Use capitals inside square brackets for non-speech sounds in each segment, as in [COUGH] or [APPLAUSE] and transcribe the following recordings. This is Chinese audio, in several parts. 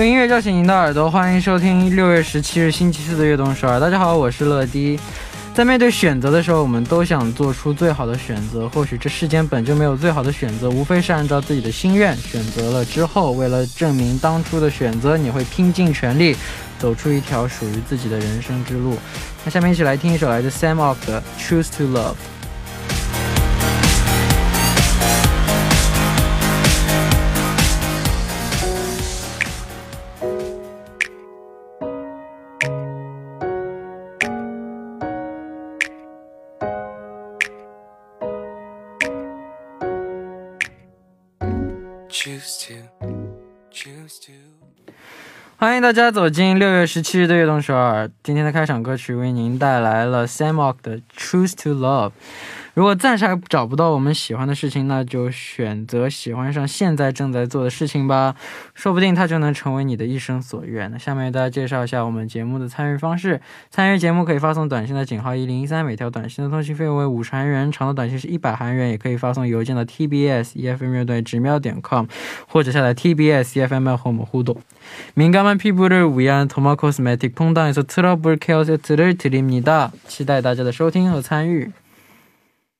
用音乐叫醒您的耳朵，欢迎收听六月十七日星期四的悦动首尔。大家好，我是乐迪。在面对选择的时候，我们都想做出最好的选择。或许这世间本就没有最好的选择，无非是按照自己的心愿选择了之后，为了证明当初的选择，你会拼尽全力走出一条属于自己的人生之路。那下面一起来听一首来自 Sam Ock 的《Choose to Love》。欢迎大家走进六月十七日的悦动首尔。今天的开场歌曲为您带来了 Sam Ock 的《Choose to Love》。如果暂时还找不到我们喜欢的事情，那就选择喜欢上现在正在做的事情吧，说不定它就能成为你的一生所愿。那下面为大家介绍一下我们节目的参与方式：参与节目可以发送短信的井号一零一三，每条短信的通信费用为五十韩元，长的短信是一百韩元；也可以发送邮件到 tbs efm 乐队直瞄点 com，或者下载 tbs efm 和我们互动。민감한피부를위한토마코스메틱퐁당에서트러블케어세트를드립니다期待大家的收听和参与。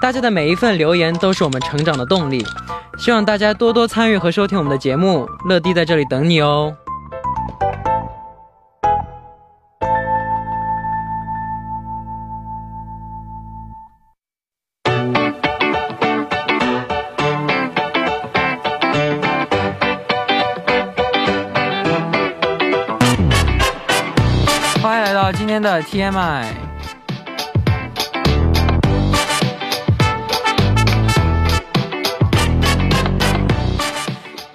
大家的每一份留言都是我们成长的动力，希望大家多多参与和收听我们的节目。乐迪在这里等你哦！欢迎来到今天的 TMI。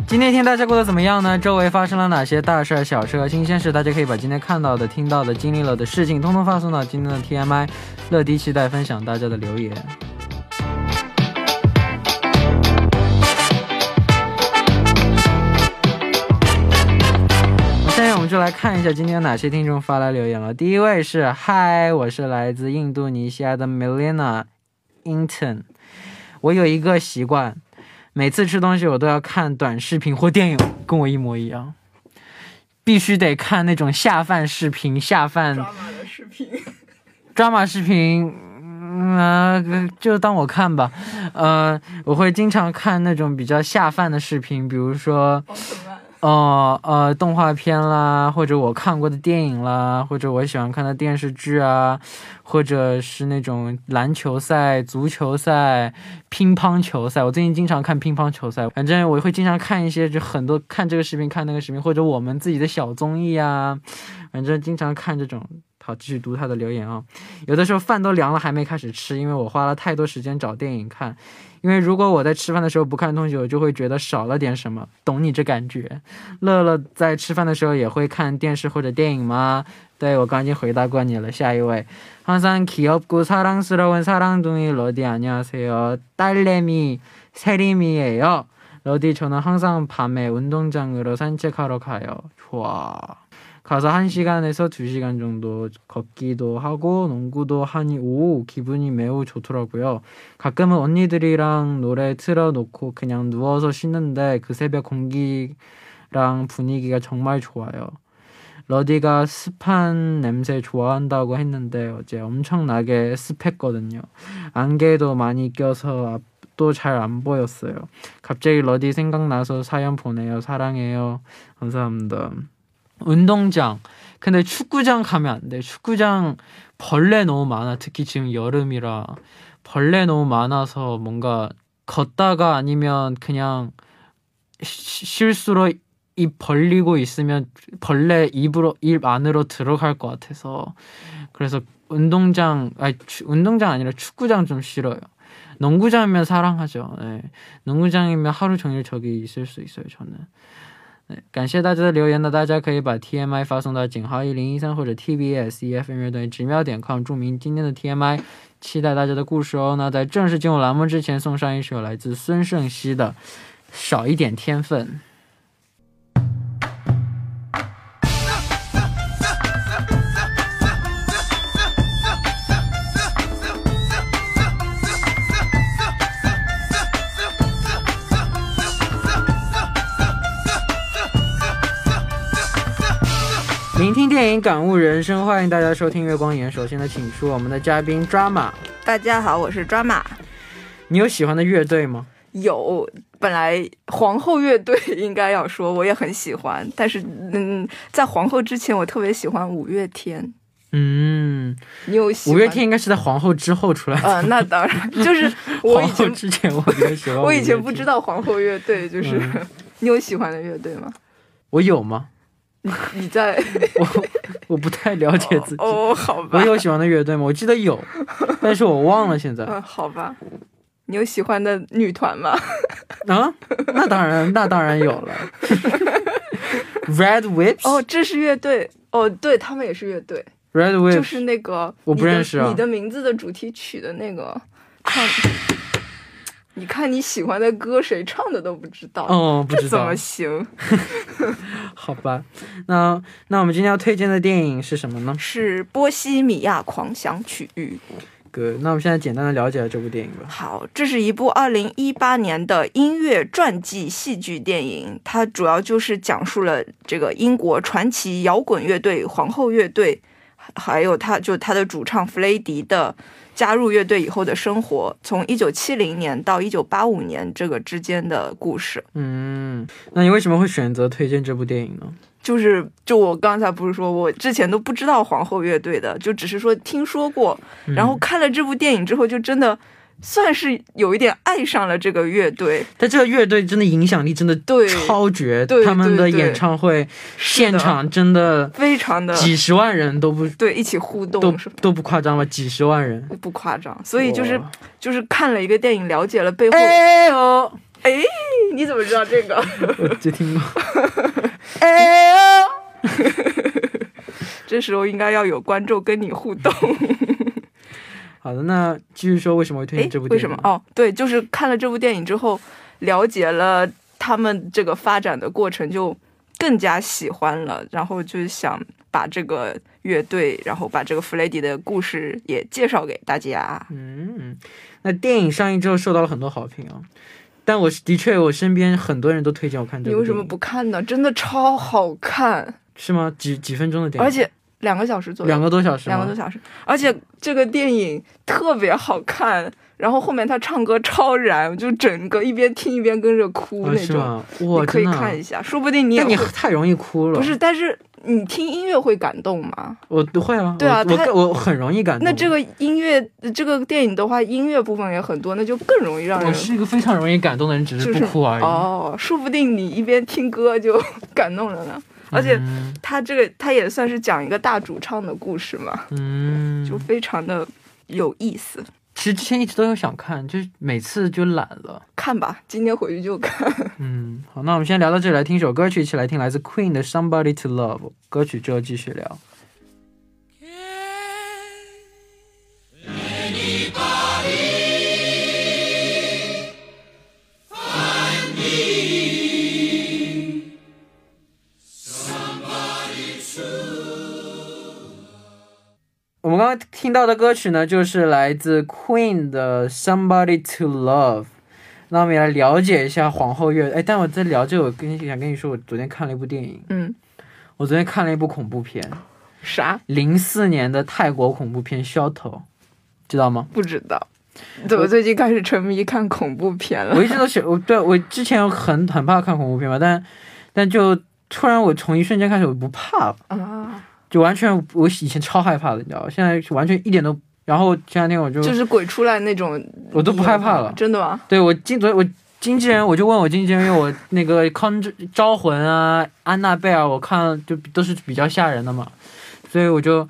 今天一天大家过得怎么样呢？周围发生了哪些大事、小事和新鲜事？大家可以把今天看到的、听到的、经历了的事情，通通发送到今天的 TMI。乐迪期待分享大家的留言。现在我们就来看一下今天有哪些听众发来留言了。第一位是嗨，我是来自印度尼西亚的 Melina Inton。我有一个习惯。每次吃东西，我都要看短视频或电影，跟我一模一样，必须得看那种下饭视频，下饭抓马的视频，[LAUGHS] 抓马视频，啊，就当我看吧，呃，我会经常看那种比较下饭的视频，比如说。哦，哦呃，动画片啦，或者我看过的电影啦，或者我喜欢看的电视剧啊，或者是那种篮球赛、足球赛、乒乓球赛。我最近经常看乒乓球赛，反正我会经常看一些，就很多看这个视频、看那个视频，或者我们自己的小综艺啊，反正经常看这种。好，继续读他的留言啊。有的时候饭都凉了还没开始吃，因为我花了太多时间找电影看。因为如果我在吃饭的时候不看东西，我就会觉得少了点什么。懂你这感觉。乐乐在吃饭的时候也会看电视或者电影吗？对我刚已经回答过你了。下一位，항상귀엽고사랑스러운사랑둥이러디안녕하세요딸내미세림이에요러디저는항상밤에운동장으로산책하러가요좋아 가서 1시간에서 2시간 정도 걷기도 하고 농구도 하니 오 기분이 매우 좋더라고요. 가끔은 언니들이랑 노래 틀어놓고 그냥 누워서 쉬는데 그 새벽 공기랑 분위기가 정말 좋아요. 러디가 습한 냄새 좋아한다고 했는데 어제 엄청나게 습했거든요. 안개도 많이 껴서 앞도 잘안 보였어요. 갑자기 러디 생각나서 사연 보내요. 사랑해요. 감사합니다. 운동장. 근데 축구장 가면 안 돼. 축구장 벌레 너무 많아. 특히 지금 여름이라 벌레 너무 많아서 뭔가 걷다가 아니면 그냥 실수로 입 벌리고 있으면 벌레 입으로 입 안으로 들어갈 것 같아서 그래서 운동장 아니 운동장 아니라 축구장 좀 싫어요. 농구장이면 사랑하죠. 네. 농구장이면 하루 종일 저기 있을 수 있어요. 저는. 感谢大家的留言呢，大家可以把 TMI 发送到井号一零一三或者 TBS EFM 乐队直瞄点 com，注明今天的 TMI，期待大家的故事哦。那在正式进入栏目之前，送上一首来自孙胜熙的《少一点天分》。电影，感悟人生，欢迎大家收听《月光眼》。首先呢，请出我们的嘉宾 Drama。大家好，我是 Drama。你有喜欢的乐队吗？有，本来皇后乐队应该要说我也很喜欢，但是嗯，在皇后之前，我特别喜欢五月天。嗯，你有喜五月天应该是在皇后之后出来的。呃，那当然，就是 [LAUGHS] 我以前之前我比较喜欢。[LAUGHS] 我以前不知道皇后乐队，就是、嗯、[LAUGHS] 你有喜欢的乐队吗？我有吗？你你在我我不太了解自己哦，好吧。我有喜欢的乐队吗？我记得有，[LAUGHS] 但是我忘了现在。嗯，好吧。你有喜欢的女团吗？啊，那当然，[LAUGHS] 那当然有了。Red Whips 哦，这是乐队哦，对他们也是乐队。Red Whips 就是那个我不认识啊。你的名字的主题曲的那个唱。[LAUGHS] 你看你喜欢的歌谁唱的都不知道，哦，不知道怎么行？[LAUGHS] 好吧，那那我们今天要推荐的电影是什么呢？是《波西米亚狂想曲》。哥，那我们现在简单的了解了这部电影吧。好，这是一部二零一八年的音乐传记戏剧电影，它主要就是讲述了这个英国传奇摇滚乐队皇后乐队，还有他就他的主唱弗雷迪的。加入乐队以后的生活，从一九七零年到一九八五年这个之间的故事。嗯，那你为什么会选择推荐这部电影呢？就是，就我刚才不是说我之前都不知道皇后乐队的，就只是说听说过，嗯然后看了这部电影之后，就真的算是有一点爱上了这个乐队。但这个乐队真的影响力真的对超绝，对他们的演唱会现场真的非常的几十万人都不对一起互动都都不夸张吧，几十万人。不夸张，所以就是哇就是看了一个电影，了解了背后。哎呦，哎，你怎么知道这个？[LAUGHS] 我就听过。[LAUGHS] 哎呦，[LAUGHS] 这时候应该要有观众跟你互动。好的，那继续说为什么会推哎荐这部，电影？为什么？哦，对，就是看了这部电影之后，了解了他们这个发展的过程，就更加喜欢了，然后就想把这个乐队，然后把这个弗雷迪的故事也介绍给大家。嗯，那电影上映之后受到了很多好评啊，但我是的确我身边很多人都推荐我看这部电影。你为什么不看呢？真的超好看，是吗？几几分钟的电影？而且两个小时左右，两个多小时，两个多小时，而且这个电影特别好看。然后后面他唱歌超燃，就整个一边听一边跟着哭啊那种。是吗？哇，你可以看一下，说不定你也但你会太容易哭了。不是，但是你听音乐会感动吗？我不会啊，对啊他我我我很容易感动。那这个音乐，这个电影的话，音乐部分也很多，那就更容易让人我人是一个非常容易感动的人，只就是是不哭而已。哦，说不定你一边听歌就 [LAUGHS] 感动了呢。而且嗯他这个他也算是讲一个大主唱的故事嘛，嗯，[LAUGHS] 就非常的有意思。其实之前一直都有想看，就是每次就懒了。看吧，今天回去就看。[LAUGHS] 嗯，好，那我们先聊到这里，来听一首歌曲，一起来听来自 Queen 的《Somebody to Love》歌曲之后继续聊。我们刚刚听到的歌曲呢，就是来自 Queen 的《Somebody to Love》。那我们也来了解一下皇后乐。哎，但我在聊这个，我跟想跟你说，我昨天看了一部电影，嗯，我昨天看了一部恐怖片，啥零四年的泰国恐怖片《Shelter》，知道吗？不知道？怎么最近开始沉迷看恐怖片了？我一直都喜，我对我之前很很怕看恐怖片嘛，但但就突然我从一瞬间开始我不怕了，啊，就完全我以前超害怕的，你知道吗？现在完全一点都。然后前两天我就就是鬼出来那种，我都不害怕了真的吗？对我经昨我经纪人我就问我经纪人，因为我那个康招魂啊、安娜贝尔，我看就都是比较吓人的嘛，所以我就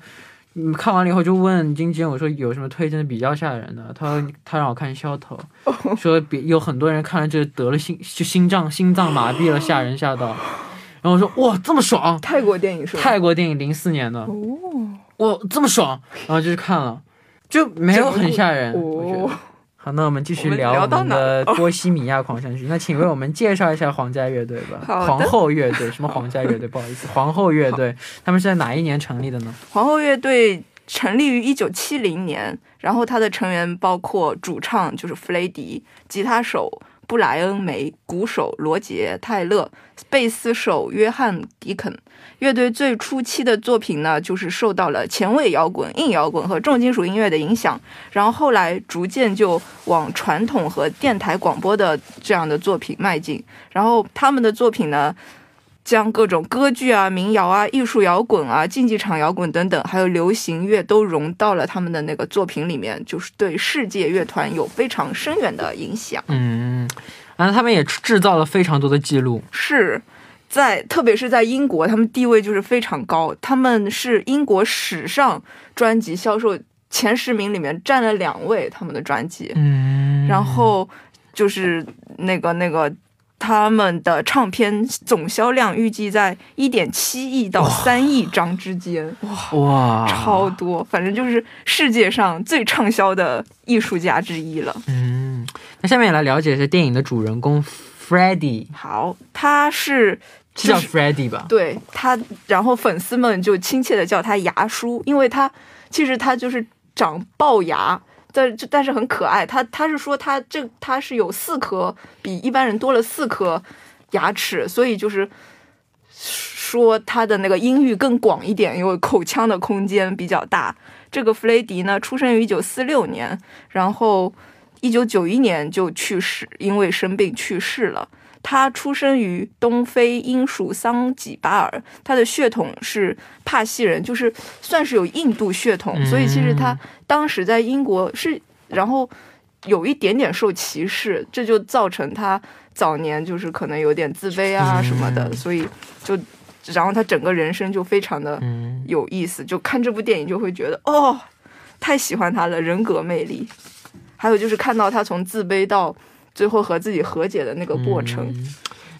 嗯看完了以后就问经纪人，我说有什么推荐的比较吓人的？他说他让我看《消头》，说别有很多人看了就得了心就心脏心脏麻痹了，吓人吓到。然后我说哇这么爽，泰国电影是吧？泰国电影零四年的，哦，哇这么爽，然后就去看了，就没有很吓人，我觉哦得。好，那我们继续聊我们的波西米亚狂想曲。那请为我们介绍一下皇家乐队吧。皇后乐队，什么皇家乐队？不好意思，皇后乐队，他们是在哪一年成立的呢？皇后乐队成立于一九七零年，然后它的成员包括主唱就是弗雷迪，吉他手布莱恩梅，鼓手罗杰泰勒，贝斯手约翰迪肯。乐队最初期的作品呢，就是受到了前卫摇滚、硬摇滚和重金属音乐的影响，然后后来逐渐就往传统和电台广播的这样的作品迈进。然后他们的作品呢，将各种歌剧啊、民谣啊、艺术摇滚啊、竞技场摇滚等等，还有流行乐都融到了他们的那个作品里面，就是对世界乐团有非常深远的影响。嗯，然后他们也制造了非常多的记录。是在，特别是在英国，他们地位就是非常高，他们是英国史上专辑销售前十名里面占了两位，他们的专辑。嗯，然后就是那个那个。他们的唱片总销量预计在一点七亿到三亿张之间，哇，哇，超多！反正就是世界上最畅销的艺术家之一了。嗯，那下面也来了解一下电影的主人公 Freddie，好，他是是叫就是 Freddie 吧？对他，然后粉丝们就亲切的叫他牙叔，因为他其实他就是长龅牙，但就但是很可爱。他他是说他这他是有四颗，比一般人多了四颗牙齿，所以就是说他的那个音域更广一点，因为口腔的空间比较大。这个弗雷迪呢，出生于一九四六年，然后一九九一年就去世，因为生病去世了。他出生于东非英属桑吉巴尔，他的血统是帕西人，就是算是有印度血统，嗯所以其实他当时在英国是，然后有一点点受歧视，这就造成他早年就是可能有点自卑啊什么的，嗯所以就，然后他整个人生就非常的嗯，有意思，就看这部电影就会觉得哦，太喜欢他了，人格魅力。还有就是看到他从自卑到最后和自己和解的那个过程。嗯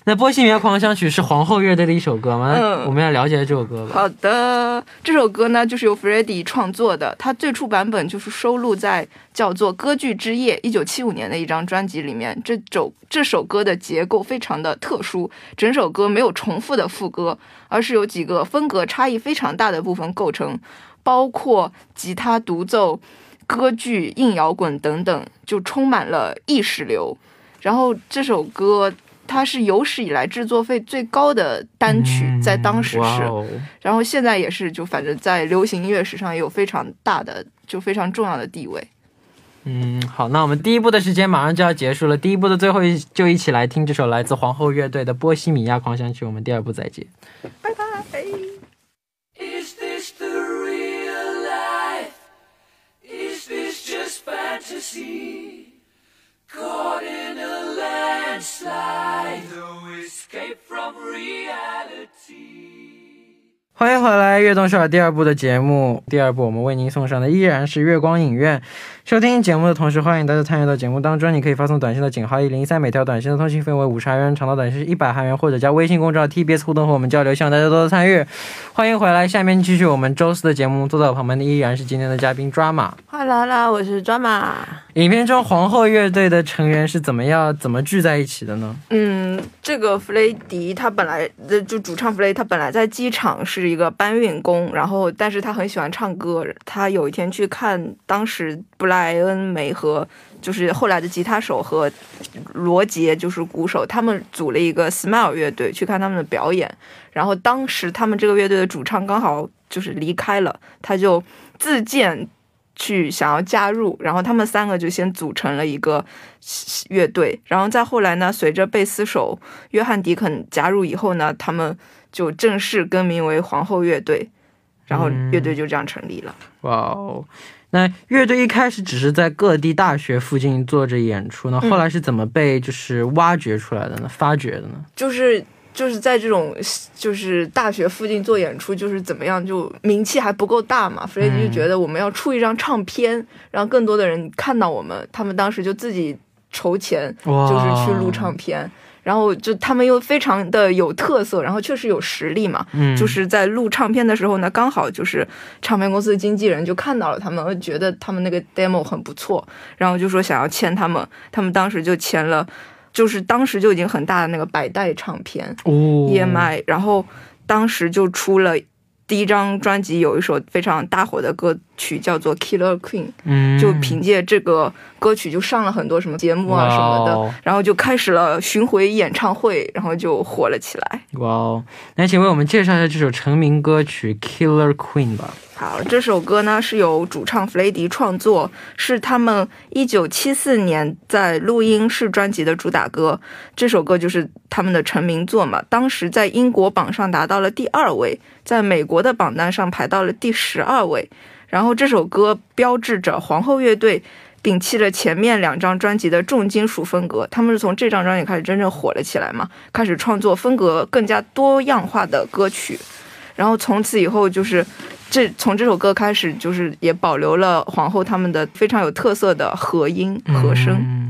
那《波西米亚狂想曲》是皇后乐队的一首歌吗？嗯我们要了解这首歌吧。好的，这首歌呢就是由 Freddie 创作的，它最初版本就是收录在叫做《歌剧之夜》一九七五年的一张专辑里面。这首这首歌的结构非常的特殊，整首歌没有重复的副歌，而是由几个风格差异非常大的部分构成，包括吉他独奏、歌剧、硬摇滚等等，就充满了意识流。然后这首歌。它是有史以来制作费最高的单曲，在当时是，然后现在也是，就反正在流行音乐史上也有非常大的、就非常重要的地位。嗯，好，那我们第一步的时间马上就要结束了，第一步的最后一就一起来听这首来自皇后乐队的《波西米亚狂想曲》，我们第二步再见。拜拜。Sea, Caught in a landslide, no escape from reality. 欢迎回来，《悦动少儿》第二部的节目。第二部我们为您送上的依然是月光影院。收听节目的同时，欢迎大家参与到节目当中。你可以发送短信到井号一零一三，每条短信的通信费为五十韩元，长到短信是一百韩元，或者加微信公众号 TBS 互动和我们交流，希望大家多多参与。欢迎回来，下面继续我们周四的节目。坐在我旁边的依然是今天的嘉宾抓马。哈啦啦，我是抓马。影片中皇后乐队的成员是怎么样怎么聚在一起的呢？嗯，这个弗雷迪他本来的就主唱弗雷，他本来在机场是一个搬运工，然后但是他很喜欢唱歌。他有一天去看当时布莱恩梅和就是后来的吉他手和罗杰就是鼓手，他们组了一个 Smile 乐队去看他们的表演。然后当时他们这个乐队的主唱刚好就是离开了，他就自荐去想要加入，然后他们三个就先组成了一个乐队，然后再后来呢，随着贝斯手约翰迪肯加入以后呢，他们就正式更名为皇后乐队，然后嗯乐队就这样成立了。哇哦！那乐队一开始只是在各地大学附近做着演出，呢后来是怎么被就是挖掘出来的呢？发掘的呢？就是就是在这种就是大学附近做演出，就是怎么样，就名气还不够大嘛。弗雷迪就觉得我们要出一张唱片，让更多的人看到我们。他们当时就自己筹钱，就是去录唱片。然后就他们又非常的有特色，然后确实有实力嘛。嗯，就是在录唱片的时候呢，刚好就是唱片公司的经纪人就看到了他们，觉得他们那个 demo 很不错，然后就说想要签他们，他们当时就签了，就是当时就已经很大的那个百代唱片哦 EMI，然后当时就出了第一张专辑，有一首非常大火的歌曲叫做《Killer Queen》，嗯，就凭借这个歌曲就上了很多什么节目啊什么的，哦然后就开始了巡回演唱会，然后就火了起来。哇哦，那请为我们介绍一下这首成名歌曲《Killer Queen》吧。好，这首歌呢是由主唱弗雷迪创作，是他们一九七四年在录音室专辑的主打歌。这首歌就是他们的成名作嘛，当时在英国榜上达到了第二位，在美国的榜单上排到了第十二位。然后这首歌标志着皇后乐队摒弃了前面两张专辑的重金属风格，他们是从这张专辑开始真正火了起来嘛，开始创作风格更加多样化的歌曲。然后从此以后就是这从这首歌开始，就是也保留了皇后他们的非常有特色的和音和声。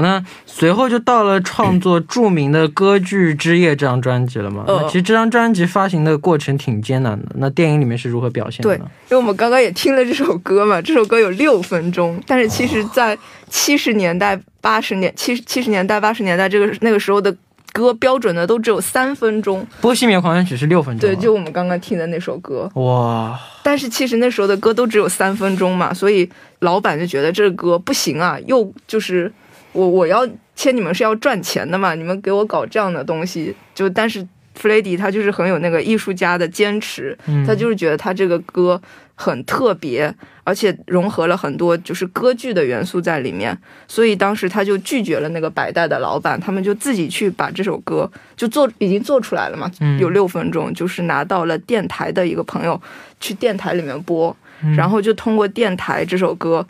那随后就到了创作著名的《歌剧之夜》这张专辑了嘛？呃那其实这张专辑发行的过程挺艰难的。那电影里面是如何表现的对呢？因为我们刚刚也听了这首歌嘛，这首歌有六分钟，但是其实，在七十年代、八十年、七七十年代、八十年代这个那个时候的歌，标准的都只有三分钟。波西米亚狂想曲是六分钟啊。对，就我们刚刚听的那首歌，哇，但是其实那时候的歌都只有三分钟嘛，所以老板就觉得这个歌不行啊，又就是我我要签你们是要赚钱的嘛，你们给我搞这样的东西，就但是弗雷迪他就是很有那个艺术家的坚持，嗯。他就是觉得他这个歌很特别，而且融合了很多就是歌剧的元素在里面，所以当时他就拒绝了那个百代的老板，他们就自己去把这首歌就做已经做出来了嘛，嗯。有六分钟，就是拿到了电台的一个朋友去电台里面播，嗯。然后就通过电台这首歌，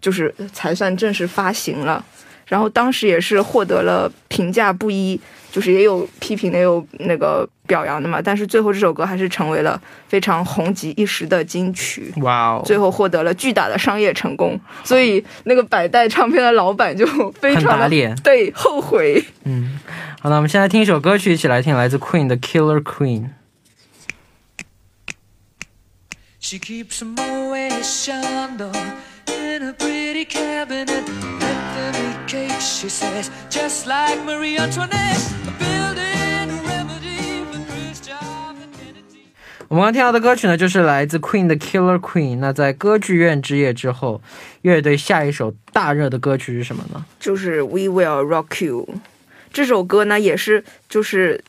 就是才算正式发行了。然后当时也是获得了评价不一，就是也有批评的，也有那个表扬的嘛。但是最后这首歌还是成为了非常红极一时的金曲，哇哦，最后获得了巨大的商业成功。所以那个百代唱片的老板就非常的打脸。对后悔。嗯，好，那我们现在听一首歌曲，一起来听来自 Queen 的《Killer Queen》。She keeps a Moet Chandon in a pretty cabinet. Cake, she says, just like Marie Antoinette. A building remedy for Khrushchev and Kennedy. 我们刚听到的歌曲呢，就是来自 Queen 的《Killer Queen》。那在歌剧院之夜之后，乐队下一首大热的歌曲是什么呢？就是《We Will Rock You》这首歌呢，也是就是。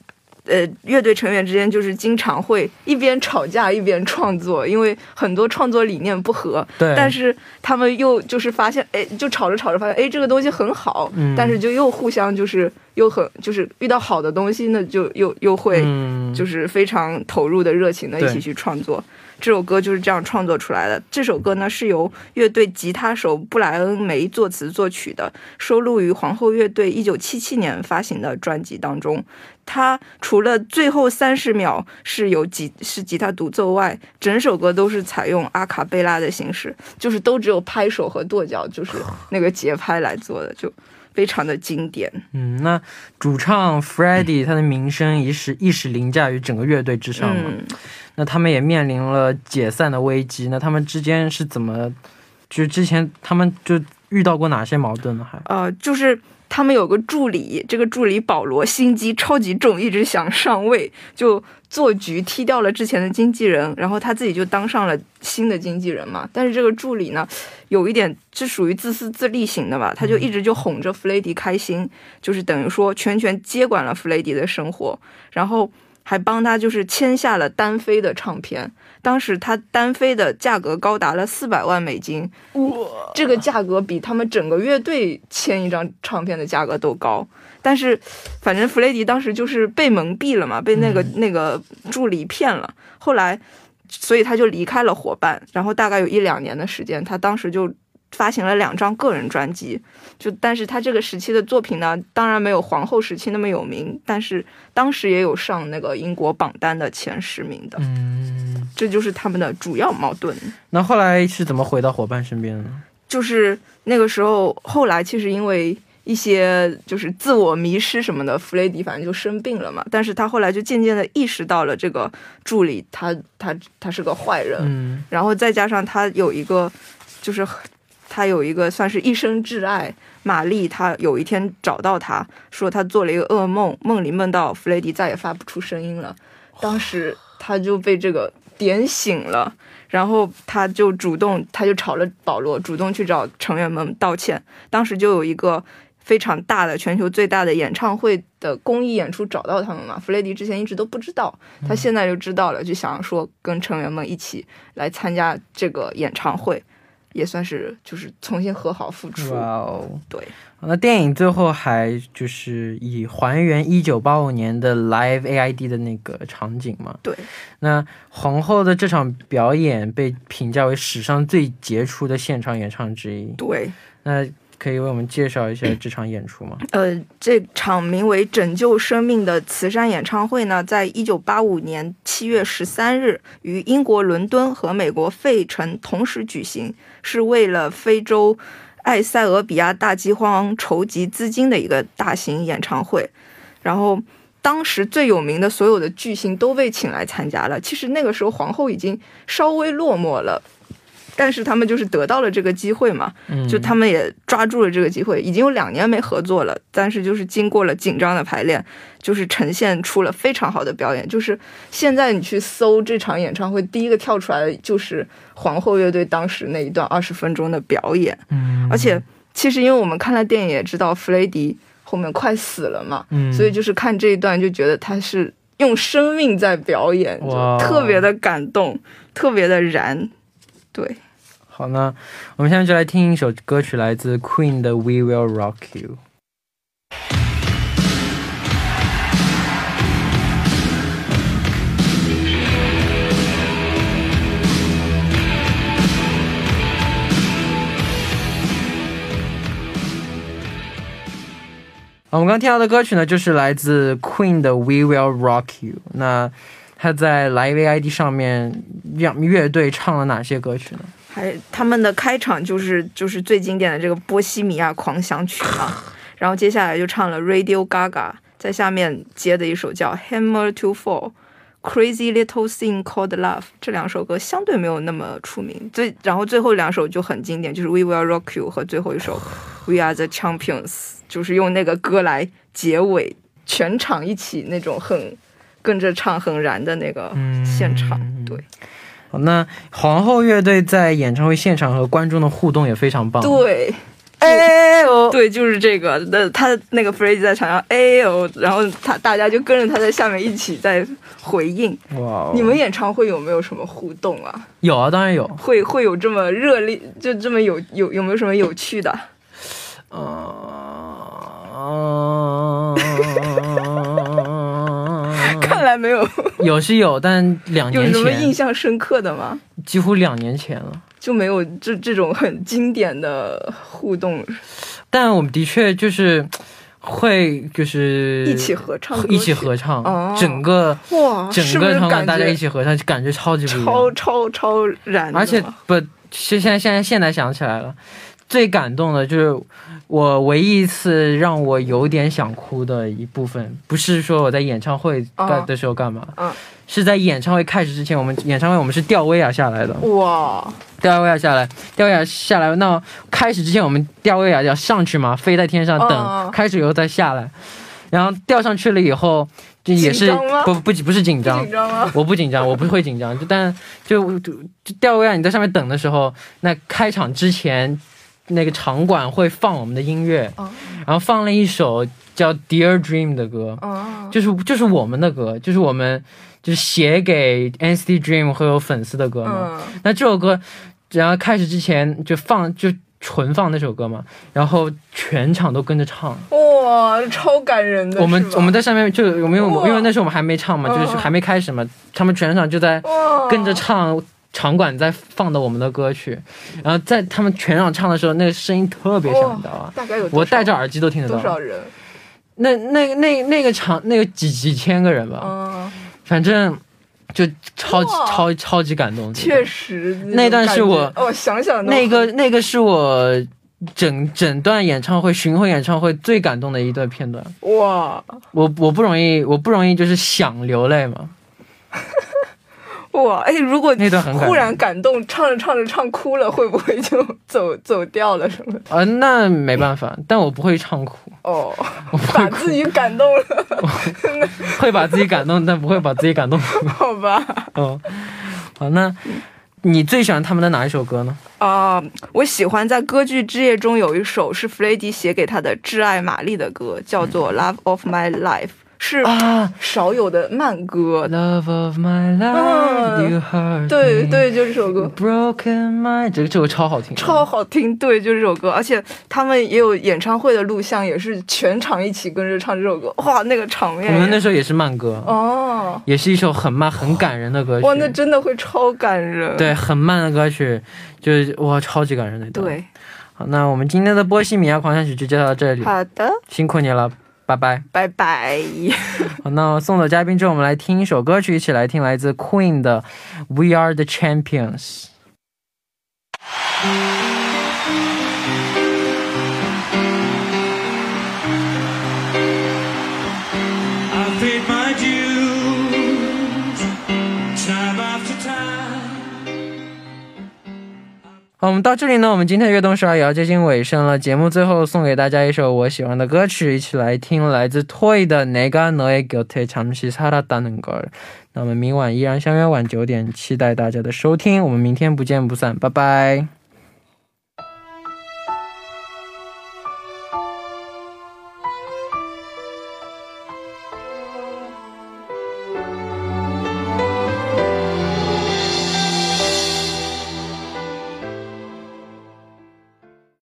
呃，乐队成员之间就是经常会一边吵架一边创作，因为很多创作理念不合，对，但是他们又就是发现，哎，就吵着吵着发现，哎，这个东西很好，嗯。但是就又互相就是又很就是遇到好的东西，那就又又会嗯，就是非常投入的热情的一起去创作。这首歌就是这样创作出来的。这首歌呢是由乐队吉他手布莱恩梅作词作曲的，收录于皇后乐队一九七七年发行的专辑当中。它除了最后三十秒是有吉是吉他独奏外，整首歌都是采用阿卡贝拉的形式，就是都只有拍手和跺脚，就是那个节拍来做的，就非常的经典。嗯，那主唱 Freddie 他的名声一时一时凌驾于整个乐队之上嘛。嗯，那他们也面临了解散的危机。那他们之间是怎么？就是之前他们就遇到过哪些矛盾呢？还呃，就是他们有个助理，这个助理保罗心机超级重，一直想上位，就做局踢掉了之前的经纪人，然后他自己就当上了新的经纪人嘛。但是这个助理呢，有一点是属于自私自利型的吧，他就一直就哄着弗雷迪开心，就是等于说全权接管了弗雷迪的生活，然后。还帮他就是签下了单飞的唱片，当时他单飞的价格高达了四百万美金，这个价格比他们整个乐队签一张唱片的价格都高。但是，反正弗雷迪当时就是被蒙蔽了嘛，被那个、那个助理骗了。后来，所以他就离开了伙伴，然后大概有一两年的时间，他当时就发行了两张个人专辑。就但是他这个时期的作品呢，当然没有皇后时期那么有名，但是当时也有上那个英国榜单的前十名的。嗯，这就是他们的主要矛盾。那后来是怎么回到伙伴身边的呢？就是那个时候，后来其实因为一些就是自我迷失什么的，弗雷迪反正就生病了嘛。但是他后来就渐渐的意识到了这个助理他他他是个坏人，嗯然后再加上他有一个就是他有一个算是一生挚爱玛丽，他有一天找到他说他做了一个噩梦，梦里梦到弗雷迪再也发不出声音了，当时他就被这个点醒了。然后他就主动，他就吵了保罗，主动去找成员们道歉。当时就有一个非常大的、全球最大的演唱会的公益演出找到他们嘛。弗雷迪之前一直都不知道，他现在就知道了，就想说跟成员们一起来参加这个演唱会，也算是就是重新和好复出。哇哦。对，那电影最后还就是以还原一九八五年的 Live AID 的那个场景嘛。对，那皇后的这场表演被评价为史上最杰出的现场演唱之一。对，那可以为我们介绍一下这场演出吗？呃，这场名为《拯救生命》的慈善演唱会呢，在一九八五年七月十三日于英国伦敦和美国费城同时举行，是为了非洲埃塞俄比亚大饥荒筹集资金的一个大型演唱会。然后，当时最有名的所有的巨星都被请来参加了。其实那个时候皇后已经稍微落寞了。但是他们就是得到了这个机会嘛，嗯，就他们也抓住了这个机会，已经有两年没合作了，但是就是经过了紧张的排练，就是呈现出了非常好的表演。就是现在你去搜这场演唱会，第一个跳出来的就是皇后乐队当时那一段二十分钟的表演。嗯，而且其实因为我们看了电影也知道弗雷迪后面快死了嘛，嗯，所以就是看这一段就觉得他是用生命在表演，就特别的感动，特别的燃。对，好呢，我们现在就来听一首歌曲，来自 Queen 的《We Will Rock You》。我们刚听到的歌曲呢，就是来自 Queen 的《We Will Rock You》。那他在 Live AID 上面让乐队唱了哪些歌曲呢？还他们的开场就是就是最经典的这个《波西米亚狂想曲》嘛，[LAUGHS] 然后接下来就唱了 Radio Gaga，在下面接的一首叫《Hammer to Fall》。Crazy Little Thing Called Love 这两首歌相对没有那么出名，最然后最后两首就很经典，就是 We Will Rock You 和最后一首 We Are the Champions，就是用那个歌来结尾，全场一起那种很跟着唱很燃的那个嗯现场，对。好，那皇后乐队在演唱会现场和观众的互动也非常棒。，对，哎呦，对，就是这个。那他那个 phrase 在场上，哎呦，然后他大家就跟着他在下面一起在回应。哇哦，你们演唱会有没有什么互动啊？有啊，当然有。会会有这么热烈，就这么有有有没有什么有趣的？嗯，看来没有，[LAUGHS] 有是有，但两有年什么印，象深刻的吗？几乎两年前了。就没有这这种很经典的互动，但我们的确就是会就是一起合唱一起合唱，哦整个哇，整个场馆大家一起合唱，就感觉超级不一样。超超超燃？而且不，现现在现在现在想起来了，最感动的就是我唯一一次让我有点想哭的一部分，不是说我在演唱会干哦的时候干嘛，嗯。是在演唱会开始之前，我们演唱会我们是吊威亚下来的，哇，吊威亚下来，吊威亚下来，那开始之前我们吊威亚要上去嘛，飞在天上等，嗯开始以后再下来，然后吊上去了以后，就也是不不不是紧张紧，张？我不紧张，我不会紧张，就但就就就吊威亚你在上面等的时候，那开场之前那个场馆会放我们的音乐，哦然后放了一首叫《Dear Dream》的歌，哦，就是就是我们的歌，就是我们就是写给 NCT Dream 会有粉丝的歌嘛。嗯，那这首歌，然后开始之前就放就纯放那首歌嘛，然后全场都跟着唱。哇，超感人的。我们我们在上面就有没有因为那时候我们还没唱嘛，就是嗯还没开始嘛，他们全场就在跟着唱。场馆在放的我们的歌曲，然后在他们全场唱的时候，那个声音特别响，你知道吧？大概有我戴着耳机都听得到。多少人？那那那那个场，那个几几千个人吧，嗯，反正就超级超超级感动。确实，那段是我哦，想想那个那个是我整整段演唱会巡回演唱会最感动的一段片段。哇我我不容易，我不容易就是想流泪嘛。哇，哎，如果那段很忽然感动，唱着唱着唱哭了，会不会就走走掉了什么的？啊、那没办法，但我不会唱哭，哦，[LAUGHS] 我把自，己感动了，[LAUGHS] 会把自己感动，但不会把自己感动哭。[LAUGHS] 好吧？嗯，好，那你最喜欢他们的哪一首歌呢？啊、我喜欢在歌剧之夜中有一首是弗雷迪写给他的挚爱玛丽的歌，叫做《Love of My Life》，是啊。少有的慢歌。，Love of my life, [LAUGHS] 对对，就这首歌。Broken my，这个这个超好听，超好听，对，就这首歌，而且他们也有演唱会的录像，也是全场一起跟着唱这首歌，哇，那个场面我们那时候也是慢歌，哦，也是一首很慢、很感人的歌曲。哇，那真的会超感人，对，很慢的歌曲，就是哇，超级感人那段。，对，好，那我们今天的波西米亚狂想曲就介绍到这里，好的，辛苦你了，拜拜。拜拜。[LAUGHS] 好，那送走嘉宾之后，我们来听一首歌曲，一起来听来自 Queen 的《We Are the Champions》。好，我们到这里呢，我们今天的悦动十二也要接近尾声了。节目最后送给大家一首我喜欢的歌曲，一起来听来自 Toy 的《내가너의곁에잠시살았다는 걸》。那我们明晚依然相约晚九点，期待大家的收听。我们明天不见不散，拜拜。